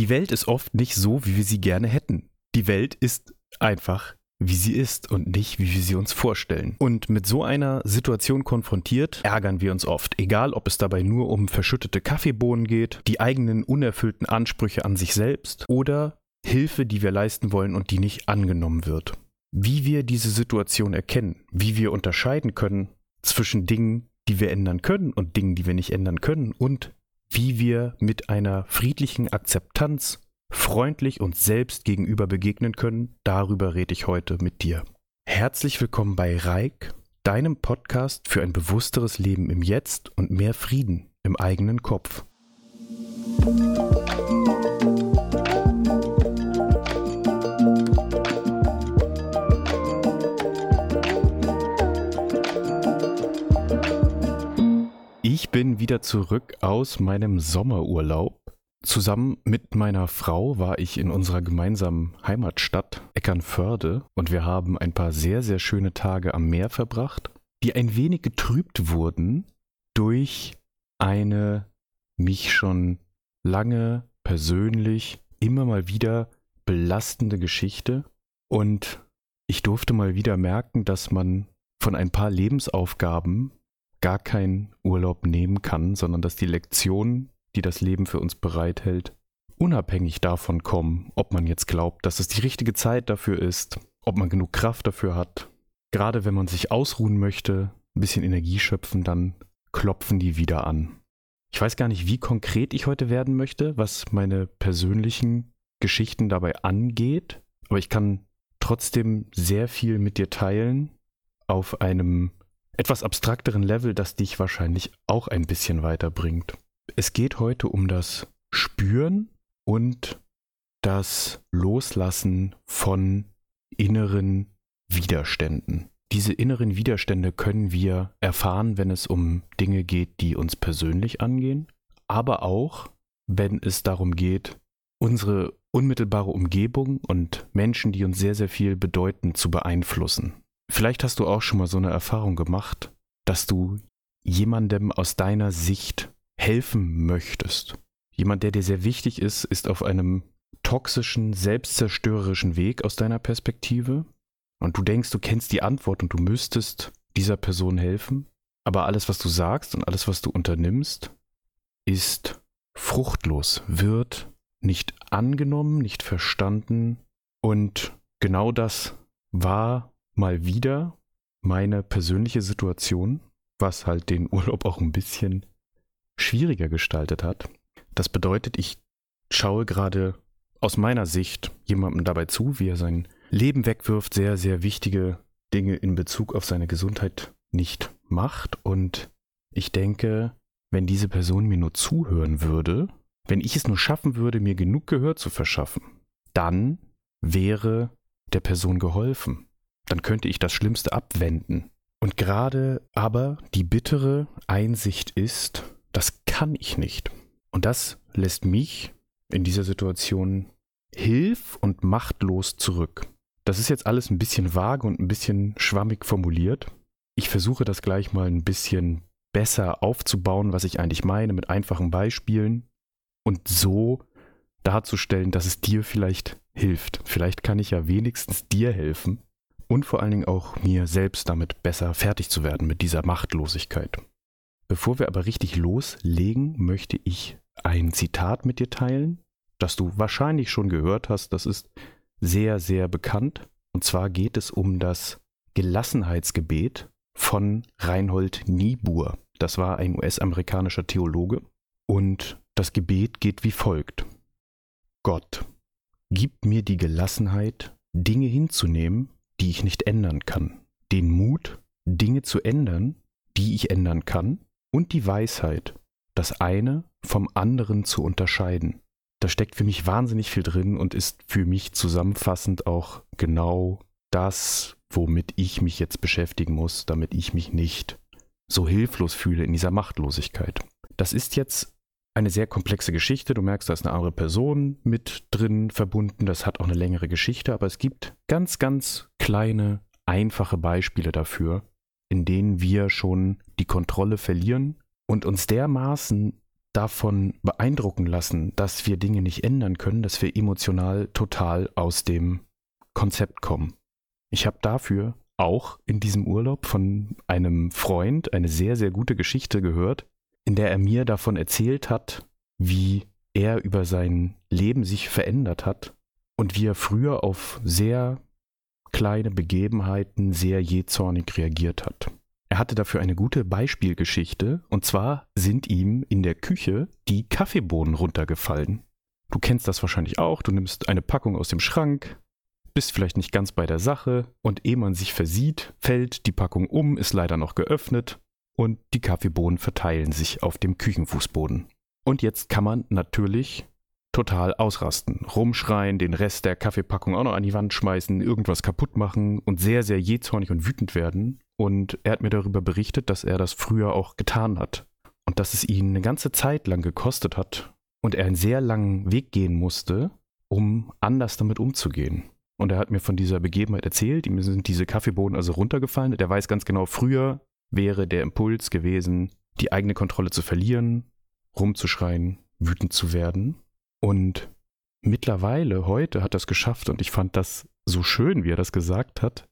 Die Welt ist oft nicht so, wie wir sie gerne hätten. Die Welt ist einfach, wie sie ist und nicht, wie wir sie uns vorstellen. Und mit so einer Situation konfrontiert, ärgern wir uns oft, egal ob es dabei nur um verschüttete Kaffeebohnen geht, die eigenen unerfüllten Ansprüche an sich selbst oder Hilfe, die wir leisten wollen und die nicht angenommen wird. Wie wir diese Situation erkennen, wie wir unterscheiden können zwischen Dingen, die wir ändern können und Dingen, die wir nicht ändern können und wie wir mit einer friedlichen Akzeptanz freundlich uns selbst gegenüber begegnen können, darüber rede ich heute mit dir. Herzlich willkommen bei Reik, deinem Podcast für ein bewussteres Leben im Jetzt und mehr Frieden im eigenen Kopf. Ich wieder zurück aus meinem Sommerurlaub. Zusammen mit meiner Frau war ich in unserer gemeinsamen Heimatstadt Eckernförde und wir haben ein paar sehr, sehr schöne Tage am Meer verbracht, die ein wenig getrübt wurden durch eine mich schon lange persönlich immer mal wieder belastende Geschichte und ich durfte mal wieder merken, dass man von ein paar Lebensaufgaben gar keinen Urlaub nehmen kann, sondern dass die Lektionen, die das Leben für uns bereithält, unabhängig davon kommen, ob man jetzt glaubt, dass es die richtige Zeit dafür ist, ob man genug Kraft dafür hat. Gerade wenn man sich ausruhen möchte, ein bisschen Energie schöpfen, dann klopfen die wieder an. Ich weiß gar nicht, wie konkret ich heute werden möchte, was meine persönlichen Geschichten dabei angeht, aber ich kann trotzdem sehr viel mit dir teilen auf einem etwas abstrakteren Level, das dich wahrscheinlich auch ein bisschen weiterbringt. Es geht heute um das Spüren und das Loslassen von inneren Widerständen. Diese inneren Widerstände können wir erfahren, wenn es um Dinge geht, die uns persönlich angehen, aber auch, wenn es darum geht, unsere unmittelbare Umgebung und Menschen, die uns sehr, sehr viel bedeuten, zu beeinflussen. Vielleicht hast du auch schon mal so eine Erfahrung gemacht, dass du jemandem aus deiner Sicht helfen möchtest. Jemand, der dir sehr wichtig ist, ist auf einem toxischen, selbstzerstörerischen Weg aus deiner Perspektive. Und du denkst, du kennst die Antwort und du müsstest dieser Person helfen. Aber alles, was du sagst und alles, was du unternimmst, ist fruchtlos, wird nicht angenommen, nicht verstanden. Und genau das war mal wieder meine persönliche Situation, was halt den Urlaub auch ein bisschen schwieriger gestaltet hat. Das bedeutet, ich schaue gerade aus meiner Sicht jemandem dabei zu, wie er sein Leben wegwirft, sehr, sehr wichtige Dinge in Bezug auf seine Gesundheit nicht macht. Und ich denke, wenn diese Person mir nur zuhören würde, wenn ich es nur schaffen würde, mir genug Gehör zu verschaffen, dann wäre der Person geholfen dann könnte ich das Schlimmste abwenden. Und gerade aber die bittere Einsicht ist, das kann ich nicht. Und das lässt mich in dieser Situation hilf- und machtlos zurück. Das ist jetzt alles ein bisschen vage und ein bisschen schwammig formuliert. Ich versuche das gleich mal ein bisschen besser aufzubauen, was ich eigentlich meine, mit einfachen Beispielen und so darzustellen, dass es dir vielleicht hilft. Vielleicht kann ich ja wenigstens dir helfen, und vor allen Dingen auch mir selbst damit besser fertig zu werden mit dieser Machtlosigkeit. Bevor wir aber richtig loslegen, möchte ich ein Zitat mit dir teilen, das du wahrscheinlich schon gehört hast. Das ist sehr, sehr bekannt. Und zwar geht es um das Gelassenheitsgebet von Reinhold Niebuhr. Das war ein US-amerikanischer Theologe. Und das Gebet geht wie folgt. Gott, gib mir die Gelassenheit, Dinge hinzunehmen, die ich nicht ändern kann, den Mut, Dinge zu ändern, die ich ändern kann, und die Weisheit, das eine vom anderen zu unterscheiden. Da steckt für mich wahnsinnig viel drin und ist für mich zusammenfassend auch genau das, womit ich mich jetzt beschäftigen muss, damit ich mich nicht so hilflos fühle in dieser Machtlosigkeit. Das ist jetzt eine sehr komplexe Geschichte. Du merkst, da ist eine andere Person mit drin verbunden. Das hat auch eine längere Geschichte, aber es gibt ganz, ganz kleine, einfache Beispiele dafür, in denen wir schon die Kontrolle verlieren und uns dermaßen davon beeindrucken lassen, dass wir Dinge nicht ändern können, dass wir emotional total aus dem Konzept kommen. Ich habe dafür auch in diesem Urlaub von einem Freund eine sehr, sehr gute Geschichte gehört, in der er mir davon erzählt hat, wie er über sein Leben sich verändert hat und wie er früher auf sehr kleine Begebenheiten sehr jähzornig reagiert hat. Er hatte dafür eine gute Beispielgeschichte, und zwar sind ihm in der Küche die Kaffeebohnen runtergefallen. Du kennst das wahrscheinlich auch, du nimmst eine Packung aus dem Schrank, bist vielleicht nicht ganz bei der Sache, und ehe man sich versieht, fällt die Packung um, ist leider noch geöffnet, und die Kaffeebohnen verteilen sich auf dem Küchenfußboden. Und jetzt kann man natürlich total ausrasten, rumschreien, den Rest der Kaffeepackung auch noch an die Wand schmeißen, irgendwas kaputt machen und sehr, sehr jähzornig und wütend werden. Und er hat mir darüber berichtet, dass er das früher auch getan hat und dass es ihn eine ganze Zeit lang gekostet hat und er einen sehr langen Weg gehen musste, um anders damit umzugehen. Und er hat mir von dieser Begebenheit erzählt, ihm sind diese Kaffeebohnen also runtergefallen. Der weiß ganz genau, früher wäre der Impuls gewesen, die eigene Kontrolle zu verlieren, rumzuschreien, wütend zu werden. Und mittlerweile, heute, hat er es geschafft und ich fand das so schön, wie er das gesagt hat.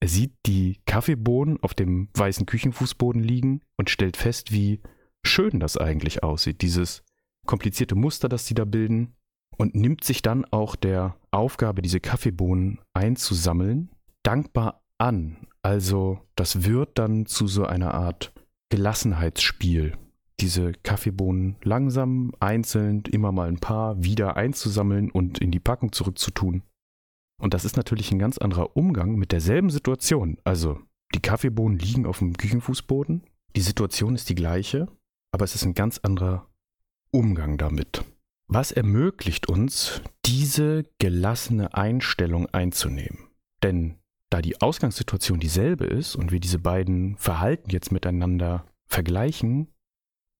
Er sieht die Kaffeebohnen auf dem weißen Küchenfußboden liegen und stellt fest, wie schön das eigentlich aussieht. Dieses komplizierte Muster, das sie da bilden. Und nimmt sich dann auch der Aufgabe, diese Kaffeebohnen einzusammeln, dankbar an. Also das wird dann zu so einer Art Gelassenheitsspiel, diese Kaffeebohnen langsam, einzeln, immer mal ein paar wieder einzusammeln und in die Packung zurückzutun. Und das ist natürlich ein ganz anderer Umgang mit derselben Situation. Also die Kaffeebohnen liegen auf dem Küchenfußboden, die Situation ist die gleiche, aber es ist ein ganz anderer Umgang damit. Was ermöglicht uns, diese gelassene Einstellung einzunehmen? Denn da die Ausgangssituation dieselbe ist und wir diese beiden Verhalten jetzt miteinander vergleichen,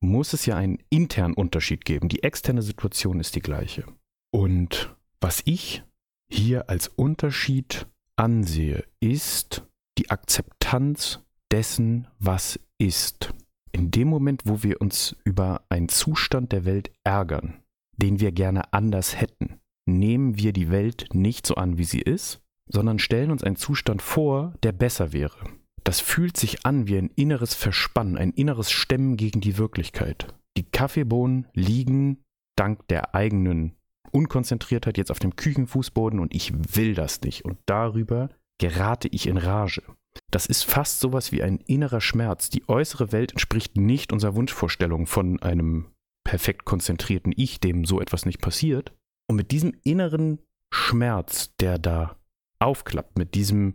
muss es ja einen internen Unterschied geben. Die externe Situation ist die gleiche. Und was ich hier als Unterschied ansehe, ist die Akzeptanz dessen, was ist. In dem Moment, wo wir uns über einen Zustand der Welt ärgern, den wir gerne anders hätten, nehmen wir die Welt nicht so an, wie sie ist, sondern stellen uns einen Zustand vor, der besser wäre. Das fühlt sich an wie ein inneres Verspannen, ein inneres Stemmen gegen die Wirklichkeit. Die Kaffeebohnen liegen dank der eigenen Unkonzentriertheit jetzt auf dem Küchenfußboden und ich will das nicht. Und darüber gerate ich in Rage. Das ist fast sowas wie ein innerer Schmerz. Die äußere Welt entspricht nicht unserer Wunschvorstellung von einem perfekt konzentrierten Ich, dem so etwas nicht passiert. Und mit diesem inneren Schmerz, der da aufklappt, mit diesem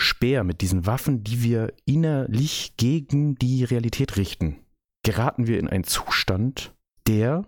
Speer, mit diesen Waffen, die wir innerlich gegen die Realität richten, geraten wir in einen Zustand, der,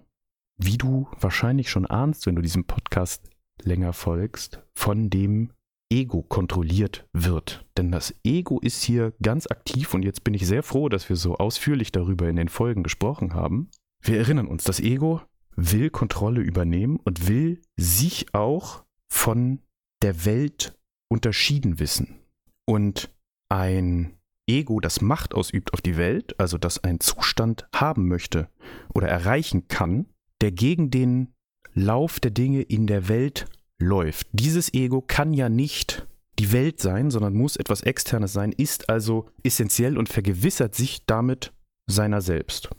wie du wahrscheinlich schon ahnst, wenn du diesem Podcast länger folgst, von dem Ego kontrolliert wird. Denn das Ego ist hier ganz aktiv und jetzt bin ich sehr froh, dass wir so ausführlich darüber in den Folgen gesprochen haben. Wir erinnern uns, das Ego will Kontrolle übernehmen und will sich auch von der Welt unterschieden wissen und ein Ego, das Macht ausübt auf die Welt, also das einen Zustand haben möchte oder erreichen kann, der gegen den Lauf der Dinge in der Welt läuft. Dieses Ego kann ja nicht die Welt sein, sondern muss etwas Externes sein, ist also essentiell und vergewissert sich damit seiner selbst.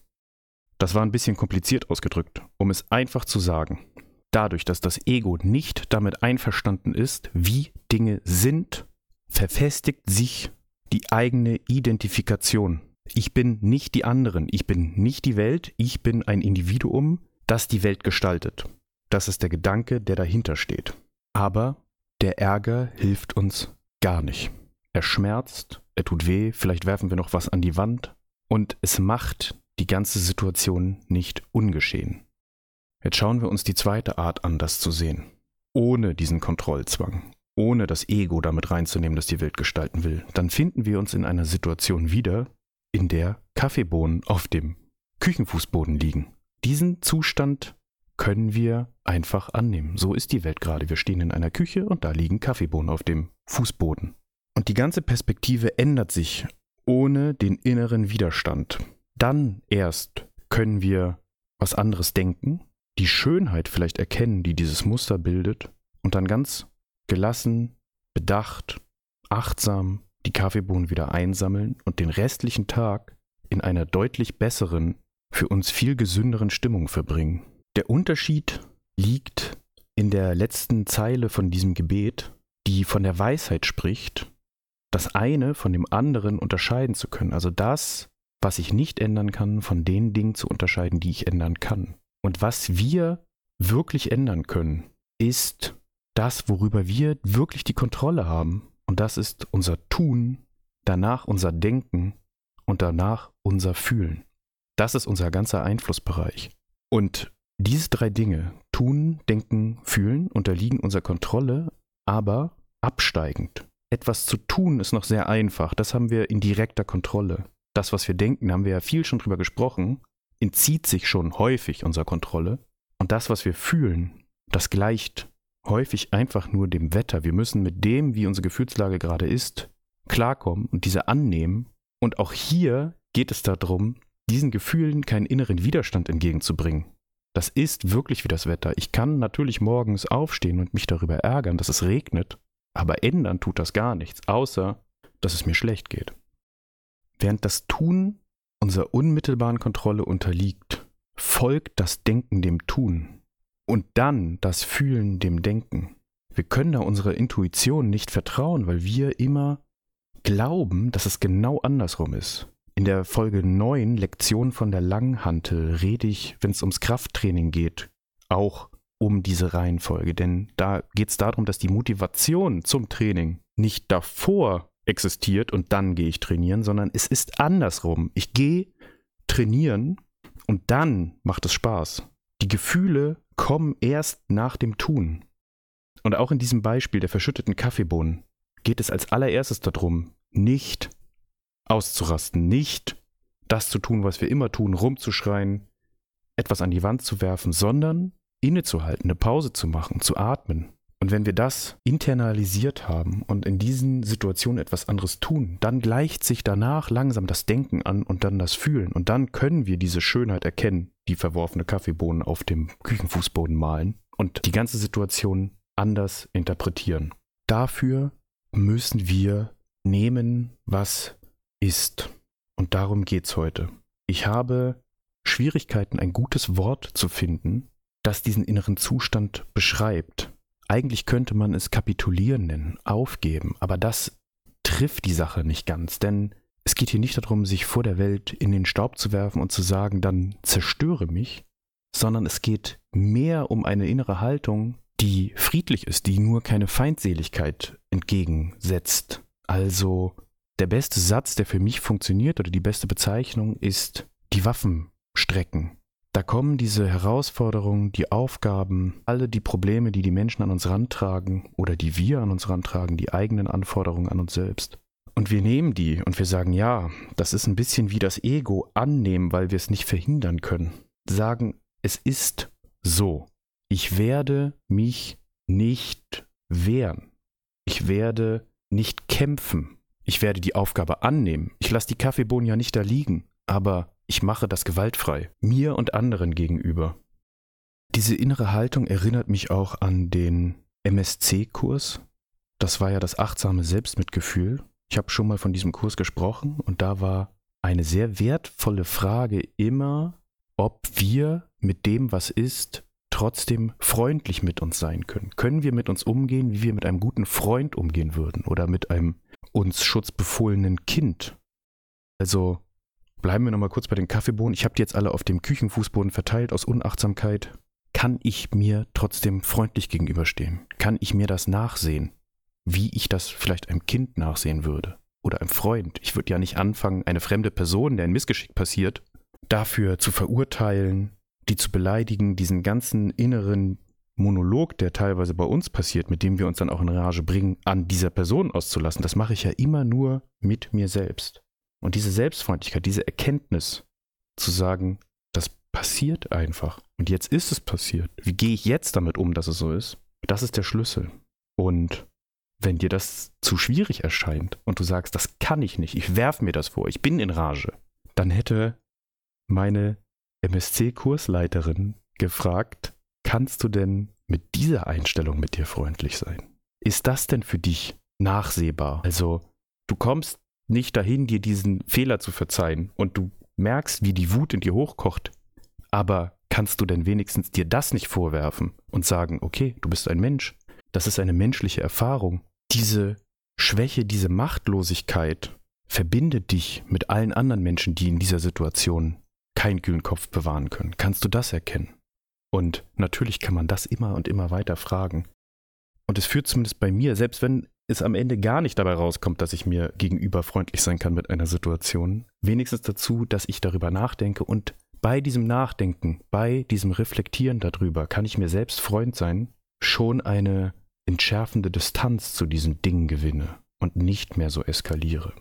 Das war ein bisschen kompliziert ausgedrückt, um es einfach zu sagen. Dadurch, dass das Ego nicht damit einverstanden ist, wie Dinge sind verfestigt sich die eigene Identifikation. Ich bin nicht die anderen, ich bin nicht die Welt, ich bin ein Individuum, das die Welt gestaltet. Das ist der Gedanke, der dahinter steht. Aber der Ärger hilft uns gar nicht. Er schmerzt, er tut weh, vielleicht werfen wir noch was an die Wand und es macht die ganze Situation nicht ungeschehen. Jetzt schauen wir uns die zweite Art an, das zu sehen. Ohne diesen Kontrollzwang, ohne das Ego damit reinzunehmen, das die Welt gestalten will, dann finden wir uns in einer Situation wieder, in der Kaffeebohnen auf dem Küchenfußboden liegen. Diesen Zustand können wir einfach annehmen. So ist die Welt gerade. Wir stehen in einer Küche und da liegen Kaffeebohnen auf dem Fußboden. Und die ganze Perspektive ändert sich ohne den inneren Widerstand. Dann erst können wir was anderes denken, die Schönheit vielleicht erkennen, die dieses Muster bildet, und dann ganz gelassen, bedacht, achtsam die Kaffeebohnen wieder einsammeln und den restlichen Tag in einer deutlich besseren, für uns viel gesünderen Stimmung verbringen. Der Unterschied liegt in der letzten Zeile von diesem Gebet, die von der Weisheit spricht, das eine von dem anderen unterscheiden zu können. Also das, was ich nicht ändern kann, von den Dingen zu unterscheiden, die ich ändern kann. Und was wir wirklich ändern können, ist das, worüber wir wirklich die Kontrolle haben. Und das ist unser Tun, danach unser Denken und danach unser Fühlen. Das ist unser ganzer Einflussbereich. Und diese drei Dinge, Tun, Denken, Fühlen, unterliegen unserer Kontrolle, aber absteigend. Etwas zu tun ist noch sehr einfach. Das haben wir in direkter Kontrolle. Das, was wir denken, haben wir ja viel schon drüber gesprochen, entzieht sich schon häufig unserer Kontrolle. Und das, was wir fühlen, das gleicht häufig einfach nur dem Wetter. Wir müssen mit dem, wie unsere Gefühlslage gerade ist, klarkommen und diese annehmen. Und auch hier geht es darum, diesen Gefühlen keinen inneren Widerstand entgegenzubringen. Das ist wirklich wie das Wetter. Ich kann natürlich morgens aufstehen und mich darüber ärgern, dass es regnet, aber ändern tut das gar nichts, außer dass es mir schlecht geht. Während das Tun unserer unmittelbaren Kontrolle unterliegt, folgt das Denken dem Tun und dann das Fühlen dem Denken. Wir können da unserer Intuition nicht vertrauen, weil wir immer glauben, dass es genau andersrum ist. In der Folge 9, Lektion von der Langhantel, rede ich, wenn es ums Krafttraining geht, auch um diese Reihenfolge. Denn da geht es darum, dass die Motivation zum Training nicht davor existiert und dann gehe ich trainieren, sondern es ist andersrum. Ich gehe trainieren und dann macht es Spaß. Die Gefühle kommen erst nach dem Tun. Und auch in diesem Beispiel der verschütteten Kaffeebohnen geht es als allererstes darum, nicht auszurasten, nicht das zu tun, was wir immer tun, rumzuschreien, etwas an die Wand zu werfen, sondern innezuhalten, eine Pause zu machen, zu atmen. Und wenn wir das internalisiert haben und in diesen Situationen etwas anderes tun, dann gleicht sich danach langsam das Denken an und dann das Fühlen. Und dann können wir diese Schönheit erkennen, die verworfene Kaffeebohnen auf dem Küchenfußboden malen und die ganze Situation anders interpretieren. Dafür müssen wir nehmen, was ist. Und darum geht's heute. Ich habe Schwierigkeiten, ein gutes Wort zu finden, das diesen inneren Zustand beschreibt. Eigentlich könnte man es kapitulieren nennen, aufgeben, aber das trifft die Sache nicht ganz, denn es geht hier nicht darum, sich vor der Welt in den Staub zu werfen und zu sagen, dann zerstöre mich, sondern es geht mehr um eine innere Haltung, die friedlich ist, die nur keine Feindseligkeit entgegensetzt. Also der beste Satz, der für mich funktioniert oder die beste Bezeichnung ist die Waffen strecken. Da kommen diese Herausforderungen, die Aufgaben, alle die Probleme, die die Menschen an uns rantragen oder die wir an uns rantragen, die eigenen Anforderungen an uns selbst. Und wir nehmen die und wir sagen, ja, das ist ein bisschen wie das Ego annehmen, weil wir es nicht verhindern können. Sagen, es ist so. Ich werde mich nicht wehren. Ich werde nicht kämpfen. Ich werde die Aufgabe annehmen. Ich lasse die Kaffeebohnen ja nicht da liegen, aber ich mache das gewaltfrei, mir und anderen gegenüber. Diese innere Haltung erinnert mich auch an den MSC-Kurs. Das war ja das achtsame Selbstmitgefühl. Ich habe schon mal von diesem Kurs gesprochen und da war eine sehr wertvolle Frage immer, ob wir mit dem, was ist, trotzdem freundlich mit uns sein können. Können wir mit uns umgehen, wie wir mit einem guten Freund umgehen würden oder mit einem uns schutzbefohlenen Kind? Also bleiben wir nochmal kurz bei den Kaffeebohnen. Ich habe die jetzt alle auf dem Küchenfußboden verteilt aus Unachtsamkeit. Kann ich mir trotzdem freundlich gegenüberstehen? Kann ich mir das nachsehen? Wie ich das vielleicht einem Kind nachsehen würde? Oder einem Freund? Ich würde ja nicht anfangen, eine fremde Person, der ein Missgeschick passiert, dafür zu verurteilen, die zu beleidigen, diesen ganzen inneren Monolog, der teilweise bei uns passiert, mit dem wir uns dann auch in Rage bringen, an dieser Person auszulassen, das mache ich ja immer nur mit mir selbst. Und diese Selbstfreundlichkeit, diese Erkenntnis zu sagen, das passiert einfach. Und jetzt ist es passiert. Wie gehe ich jetzt damit um, dass es so ist? Das ist der Schlüssel. Und wenn dir das zu schwierig erscheint und du sagst, das kann ich nicht, ich werfe mir das vor, ich bin in Rage, dann hätte meine MSC-Kursleiterin gefragt, kannst du denn mit dieser Einstellung mit dir freundlich sein? Ist das denn für dich nachsehbar? Also, du kommst nicht dahin, dir diesen Fehler zu verzeihen und du merkst, wie die Wut in dir hochkocht, aber kannst du denn wenigstens dir das nicht vorwerfen und sagen, okay, du bist ein Mensch, das ist eine menschliche Erfahrung. Diese Schwäche, diese Machtlosigkeit verbindet dich mit allen anderen Menschen, die in dieser Situation keinen kühlen Kopf bewahren können. Kannst du das erkennen? Und natürlich kann man das immer und immer weiter fragen. Und es führt zumindest bei mir, selbst wenn es am Ende gar nicht dabei rauskommt, dass ich mir gegenüber freundlich sein kann mit einer Situation, wenigstens dazu, dass ich darüber nachdenke und bei diesem Nachdenken, bei diesem Reflektieren darüber, kann ich mir selbst Freund sein, schon eine entschärfende Distanz zu diesen Dingen gewinne und nicht mehr so eskaliere.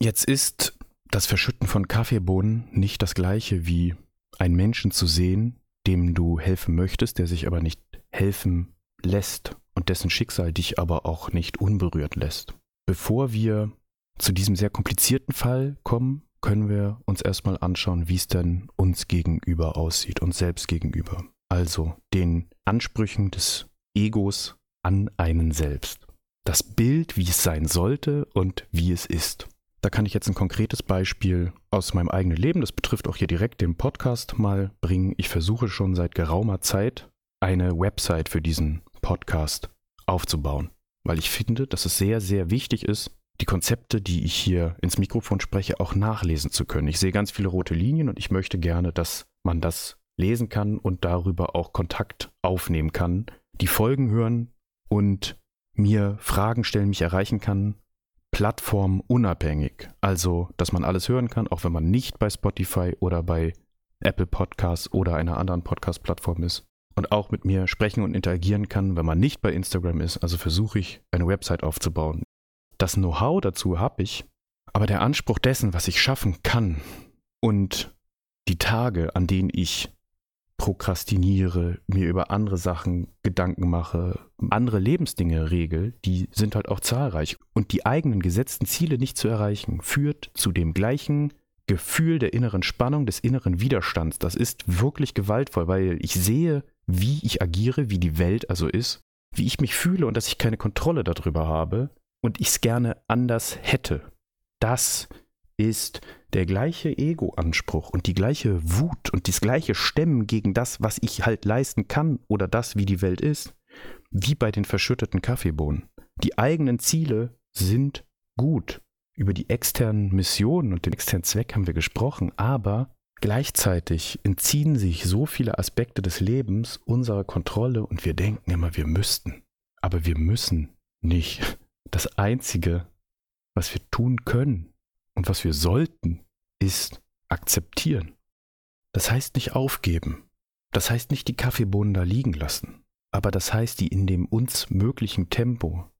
Jetzt ist das Verschütten von Kaffeebohnen nicht das gleiche wie einen Menschen zu sehen, dem du helfen möchtest, der sich aber nicht helfen lässt und dessen Schicksal dich aber auch nicht unberührt lässt. Bevor wir zu diesem sehr komplizierten Fall kommen, können wir uns erstmal anschauen, wie es denn uns gegenüber aussieht, uns selbst gegenüber. Also den Ansprüchen des Egos an einen selbst. Das Bild, wie es sein sollte und wie es ist. Da kann ich jetzt ein konkretes Beispiel aus meinem eigenen Leben, das betrifft auch hier direkt den Podcast, mal bringen. Ich versuche schon seit geraumer Zeit eine Website für diesen Podcast aufzubauen, weil ich finde, dass es sehr, sehr wichtig ist, die Konzepte, die ich hier ins Mikrofon spreche, auch nachlesen zu können. Ich sehe ganz viele rote Linien und ich möchte gerne, dass man das lesen kann und darüber auch Kontakt aufnehmen kann, die Folgen hören und mir Fragen stellen, mich erreichen kann plattformunabhängig. Also, dass man alles hören kann, auch wenn man nicht bei Spotify oder bei Apple Podcasts oder einer anderen Podcast-Plattform ist. Und auch mit mir sprechen und interagieren kann, wenn man nicht bei Instagram ist. Also versuche ich, eine Website aufzubauen. Das Know-how dazu habe ich, aber der Anspruch dessen, was ich schaffen kann und die Tage, an denen ich prokrastiniere, mir über andere Sachen Gedanken mache, andere Lebensdinge regel, die sind halt auch zahlreich. Und die eigenen gesetzten Ziele nicht zu erreichen, führt zu dem gleichen Gefühl der inneren Spannung, des inneren Widerstands. Das ist wirklich gewaltvoll, weil ich sehe, wie ich agiere, wie die Welt also ist, wie ich mich fühle und dass ich keine Kontrolle darüber habe und ich es gerne anders hätte. Das ist der gleiche Ego-Anspruch und die gleiche Wut und das gleiche Stemmen gegen das, was ich halt leisten kann oder das, wie die Welt ist, wie bei den verschütteten Kaffeebohnen. Die eigenen Ziele sind gut. Über die externen Missionen und den externen Zweck haben wir gesprochen, aber gleichzeitig entziehen sich so viele Aspekte des Lebens unserer Kontrolle und wir denken immer, wir müssten. Aber wir müssen nicht. Das Einzige, was wir tun können, und was wir sollten, ist akzeptieren. Das heißt nicht aufgeben. Das heißt nicht die Kaffeebohnen da liegen lassen. Aber das heißt, die in dem uns möglichen Tempo,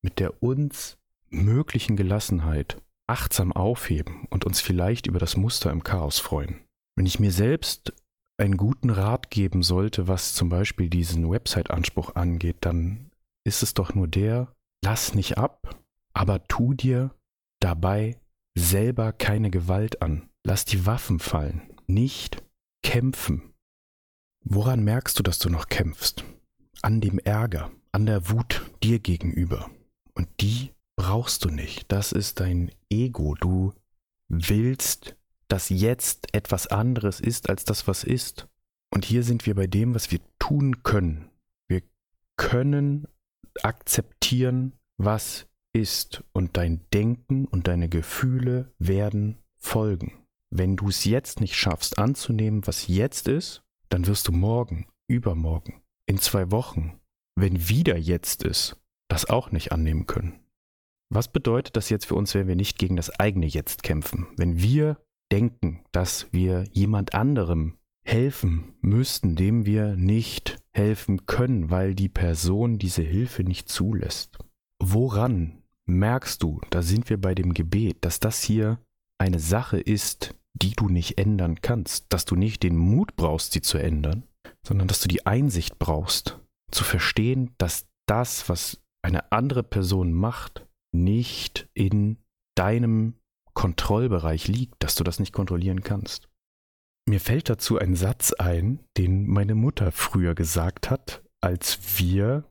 mit der uns möglichen Gelassenheit achtsam aufheben und uns vielleicht über das Muster im Chaos freuen. Wenn ich mir selbst einen guten Rat geben sollte, was zum Beispiel diesen Website-Anspruch angeht, dann ist es doch nur der, lass nicht ab, aber tu dir dabei selber keine Gewalt an. Lass die Waffen fallen. Nicht kämpfen. Woran merkst du, dass du noch kämpfst? An dem Ärger, an der Wut dir gegenüber. Und die brauchst du nicht. Das ist dein Ego. Du willst, dass jetzt etwas anderes ist als das, was ist. Und hier sind wir bei dem, was wir tun können. Wir können akzeptieren, was ist und dein Denken und deine Gefühle werden folgen. Wenn du es jetzt nicht schaffst anzunehmen, was jetzt ist, dann wirst du morgen, übermorgen, in zwei Wochen, wenn wieder jetzt ist, das auch nicht annehmen können. Was bedeutet das jetzt für uns, wenn wir nicht gegen das eigene Jetzt kämpfen? Wenn wir denken, dass wir jemand anderem helfen müssten, dem wir nicht helfen können, weil die Person diese Hilfe nicht zulässt. Woran merkst du, da sind wir bei dem Gebet, dass das hier eine Sache ist, die du nicht ändern kannst, dass du nicht den Mut brauchst, sie zu ändern, sondern dass du die Einsicht brauchst, zu verstehen, dass das, was eine andere Person macht, nicht in deinem Kontrollbereich liegt, dass du das nicht kontrollieren kannst. mir fällt dazu ein Satz ein, den meine Mutter früher gesagt hat, als wir,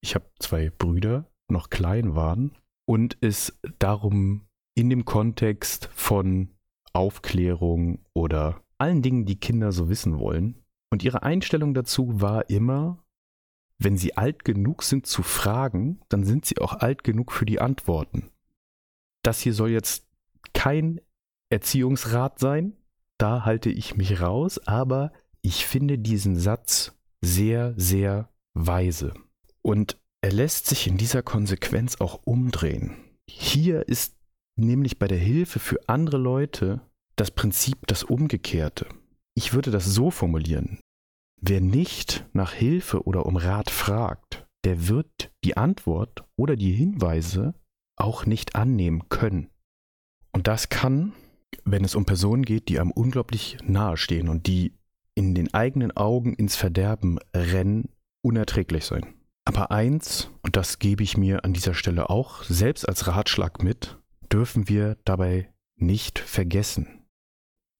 ich habe zwei Brüder, noch klein waren und es darum in dem Kontext von Aufklärung oder allen Dingen, die Kinder so wissen wollen. Und ihre Einstellung dazu war immer, wenn sie alt genug sind zu fragen, dann sind sie auch alt genug für die Antworten. Das hier soll jetzt kein Erziehungsrat sein, da halte ich mich raus, aber ich finde diesen Satz sehr, sehr weise. Und er lässt sich in dieser Konsequenz auch umdrehen. Hier ist nämlich bei der Hilfe für andere Leute das Prinzip das Umgekehrte. Ich würde das so formulieren. Wer nicht nach Hilfe oder um Rat fragt, der wird die Antwort oder die Hinweise auch nicht annehmen können. Und das kann, wenn es um Personen geht, die einem unglaublich nahe stehen und die in den eigenen Augen ins Verderben rennen, unerträglich sein. Aber eins, und das gebe ich mir an dieser Stelle auch selbst als Ratschlag mit, dürfen wir dabei nicht vergessen.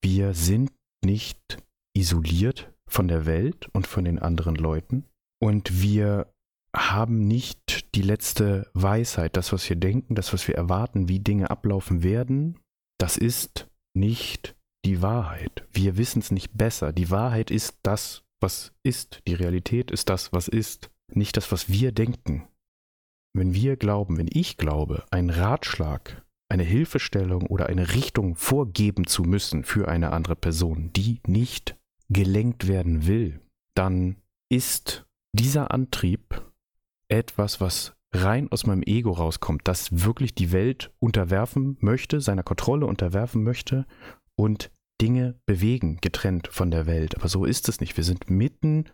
Wir sind nicht isoliert von der Welt und von den anderen Leuten und wir haben nicht die letzte Weisheit, das, was wir denken, das, was wir erwarten, wie Dinge ablaufen werden, das ist nicht die Wahrheit. Wir wissen es nicht besser. Die Wahrheit ist das, was ist. Die Realität ist das, was ist. Nicht das, was wir denken. Wenn wir glauben, wenn ich glaube, ein Ratschlag eine Hilfestellung oder eine Richtung vorgeben zu müssen für eine andere Person, die nicht gelenkt werden will, dann ist dieser Antrieb etwas, was rein aus meinem Ego rauskommt, das wirklich die Welt unterwerfen möchte, seiner Kontrolle unterwerfen möchte und Dinge bewegen, getrennt von der Welt. Aber so ist es nicht. Wir sind mitten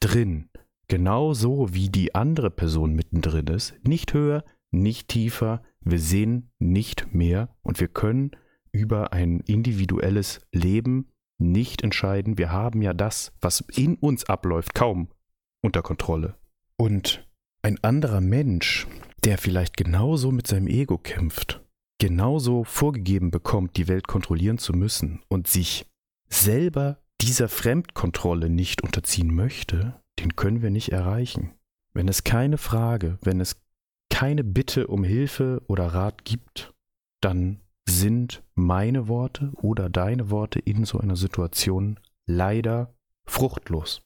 drin. Genauso wie die andere Person mittendrin ist. Nicht höher, nicht tiefer, wir sehen nicht mehr und wir können über ein individuelles Leben nicht entscheiden. Wir haben ja das, was in uns abläuft, kaum unter Kontrolle. Und ein anderer Mensch, der vielleicht genauso mit seinem Ego kämpft, genauso vorgegeben bekommt, die Welt kontrollieren zu müssen und sich selber dieser Fremdkontrolle nicht unterziehen möchte, den können wir nicht erreichen. Wenn es keine Frage, wenn es keine Bitte um Hilfe oder Rat gibt, dann sind meine Worte oder deine Worte in so einer Situation leider fruchtlos.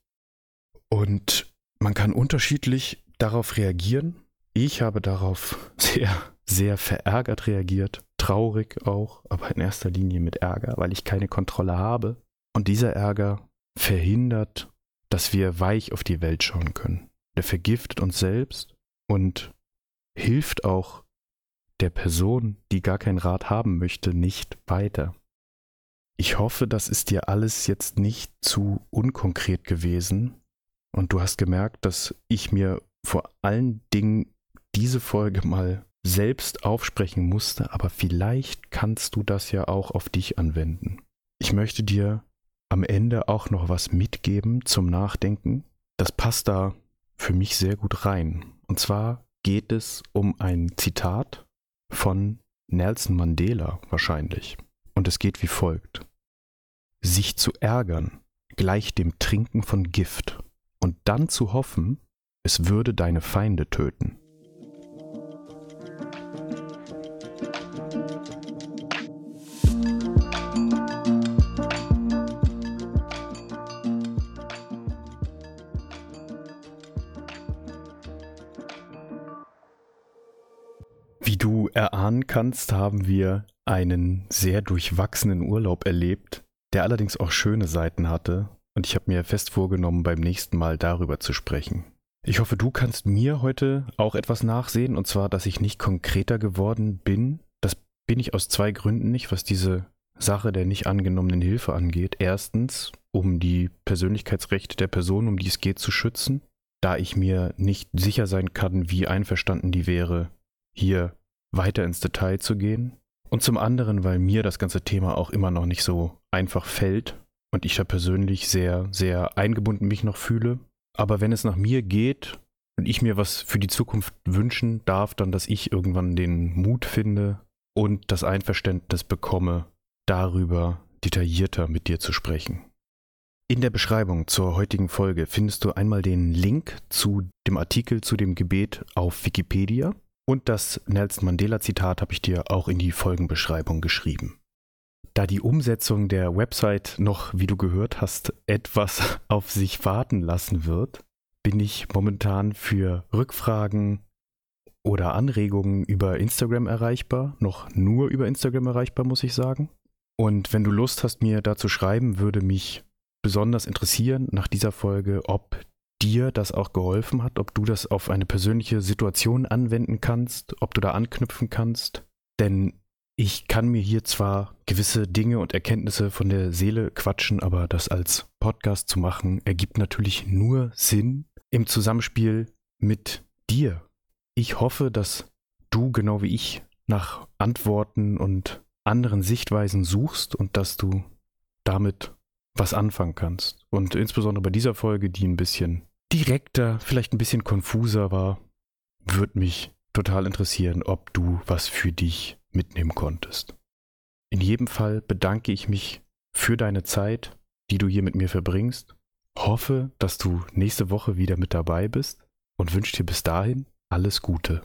Und man kann unterschiedlich darauf reagieren. Ich habe darauf sehr, sehr verärgert reagiert, traurig auch, aber in erster Linie mit Ärger, weil ich keine Kontrolle habe. Und dieser Ärger verhindert, dass wir weich auf die Welt schauen können. Er vergiftet uns selbst und hilft auch der Person, die gar keinen Rat haben möchte, nicht weiter. Ich hoffe, das ist dir alles jetzt nicht zu unkonkret gewesen und du hast gemerkt, dass ich mir vor allen Dingen diese Folge mal selbst aufsprechen musste, aber vielleicht kannst du das ja auch auf dich anwenden. Ich möchte dir am Ende auch noch was mitgeben zum Nachdenken. Das passt da für mich sehr gut rein. Und zwar geht es um ein Zitat von Nelson Mandela wahrscheinlich. Und es geht wie folgt. Sich zu ärgern gleicht dem Trinken von Gift und dann zu hoffen, es würde deine Feinde töten. erahnen kannst, haben wir einen sehr durchwachsenen Urlaub erlebt, der allerdings auch schöne Seiten hatte, und ich habe mir fest vorgenommen, beim nächsten Mal darüber zu sprechen. Ich hoffe, du kannst mir heute auch etwas nachsehen, und zwar, dass ich nicht konkreter geworden bin. Das bin ich aus zwei Gründen nicht, was diese Sache der nicht angenommenen Hilfe angeht. Erstens, um die Persönlichkeitsrechte der Person, um die es geht, zu schützen, da ich mir nicht sicher sein kann, wie einverstanden die wäre, hier weiter ins Detail zu gehen. Und zum anderen, weil mir das ganze Thema auch immer noch nicht so einfach fällt und ich da persönlich sehr, sehr eingebunden mich noch fühle. Aber wenn es nach mir geht und ich mir was für die Zukunft wünschen darf, dann, dass ich irgendwann den Mut finde und das Einverständnis bekomme darüber, detaillierter mit dir zu sprechen. In der Beschreibung zur heutigen Folge findest du einmal den Link zu dem Artikel zu dem Gebet auf Wikipedia und das Nelson Mandela Zitat habe ich dir auch in die Folgenbeschreibung geschrieben. Da die Umsetzung der Website noch, wie du gehört hast, etwas auf sich warten lassen wird, bin ich momentan für Rückfragen oder Anregungen über Instagram erreichbar, noch nur über Instagram erreichbar, muss ich sagen. Und wenn du Lust hast, mir da zu schreiben, würde mich besonders interessieren nach dieser Folge, ob dir das auch geholfen hat, ob du das auf eine persönliche Situation anwenden kannst, ob du da anknüpfen kannst. Denn ich kann mir hier zwar gewisse Dinge und Erkenntnisse von der Seele quatschen, aber das als Podcast zu machen, ergibt natürlich nur Sinn im Zusammenspiel mit dir. Ich hoffe, dass du genau wie ich nach Antworten und anderen Sichtweisen suchst und dass du damit was anfangen kannst. Und insbesondere bei dieser Folge, die ein bisschen direkter, vielleicht ein bisschen konfuser war, würde mich total interessieren, ob du was für dich mitnehmen konntest. In jedem Fall bedanke ich mich für deine Zeit, die du hier mit mir verbringst, hoffe, dass du nächste Woche wieder mit dabei bist und wünsche dir bis dahin alles Gute.